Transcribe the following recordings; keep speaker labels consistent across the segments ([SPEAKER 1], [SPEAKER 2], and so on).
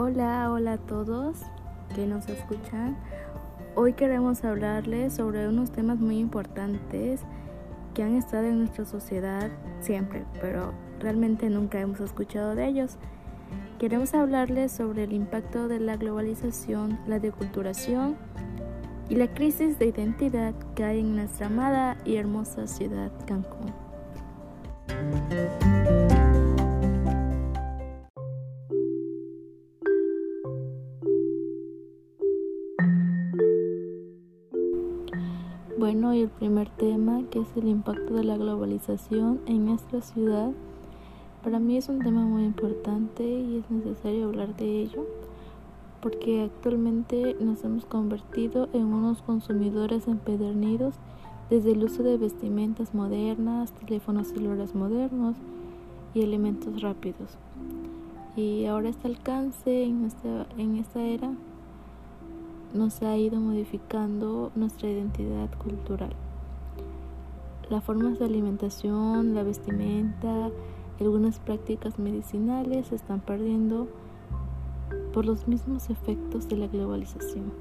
[SPEAKER 1] Hola, hola a todos que nos escuchan. Hoy queremos hablarles sobre unos temas muy importantes que han estado en nuestra sociedad siempre, pero realmente nunca hemos escuchado de ellos. Queremos hablarles sobre el impacto de la globalización, la deculturación y la crisis de identidad que hay en nuestra amada y hermosa ciudad Cancún. Bueno, y el primer tema, que es el impacto de la globalización en nuestra ciudad, para mí es un tema muy importante y es necesario hablar de ello porque actualmente nos hemos convertido en unos consumidores empedernidos desde el uso de vestimentas modernas, teléfonos celulares modernos y elementos rápidos. Y ahora este alcance en esta, en esta era nos ha ido modificando nuestra identidad cultural. Las formas de alimentación, la vestimenta, algunas prácticas medicinales se están perdiendo por los mismos efectos de la globalización.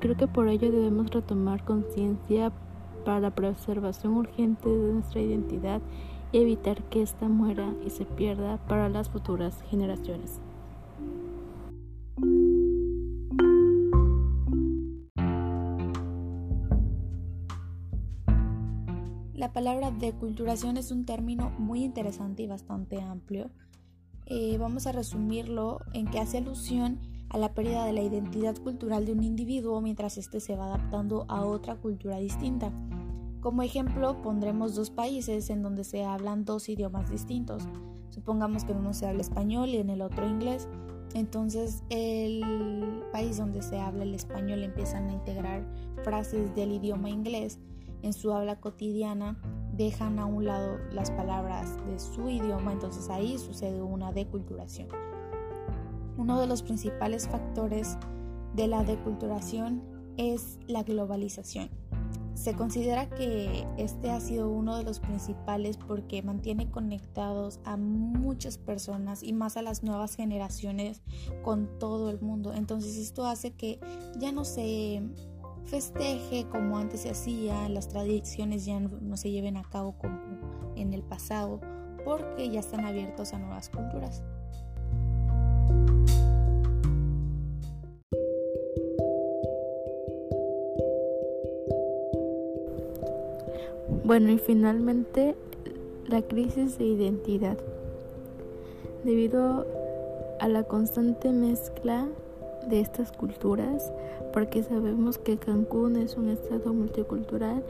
[SPEAKER 1] Creo que por ello debemos retomar conciencia para la preservación urgente de nuestra identidad y evitar que ésta muera y se pierda para las futuras generaciones.
[SPEAKER 2] La palabra deculturación es un término muy interesante y bastante amplio. Eh, vamos a resumirlo en que hace alusión a la pérdida de la identidad cultural de un individuo mientras éste se va adaptando a otra cultura distinta. Como ejemplo, pondremos dos países en donde se hablan dos idiomas distintos. Supongamos que en uno se habla español y en el otro inglés. Entonces, el país donde se habla el español empiezan a integrar frases del idioma inglés en su habla cotidiana dejan a un lado las palabras de su idioma, entonces ahí sucede una deculturación. Uno de los principales factores de la deculturación es la globalización. Se considera que este ha sido uno de los principales porque mantiene conectados a muchas personas y más a las nuevas generaciones con todo el mundo. Entonces esto hace que ya no se festeje como antes se hacía, las tradiciones ya no, se lleven a cabo como en el pasado, porque ya están abiertos a nuevas culturas.
[SPEAKER 1] Bueno, y finalmente la crisis de identidad. Debido a la constante mezcla de estas culturas, porque sabemos que Cancún es un estado multicultural,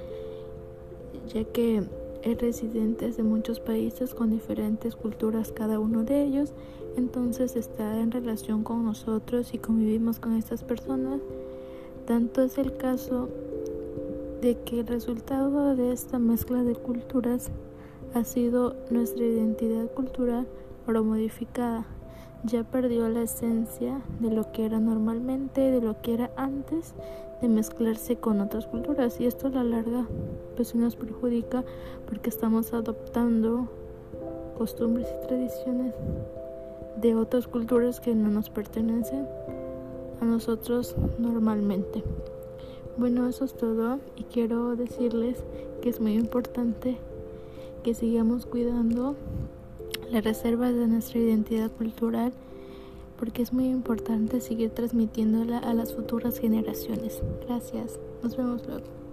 [SPEAKER 1] ya que es residentes de muchos países con diferentes culturas cada uno de ellos, entonces está en relación con nosotros y convivimos con estas personas. Tanto es el caso de que el resultado de esta mezcla de culturas ha sido nuestra identidad cultural pero modificada ya perdió la esencia de lo que era normalmente, de lo que era antes de mezclarse con otras culturas y esto a la larga pues nos perjudica porque estamos adoptando costumbres y tradiciones de otras culturas que no nos pertenecen a nosotros normalmente. Bueno, eso es todo y quiero decirles que es muy importante que sigamos cuidando las reservas de nuestra identidad cultural porque es muy importante seguir transmitiéndola a las futuras generaciones. Gracias. Nos vemos luego.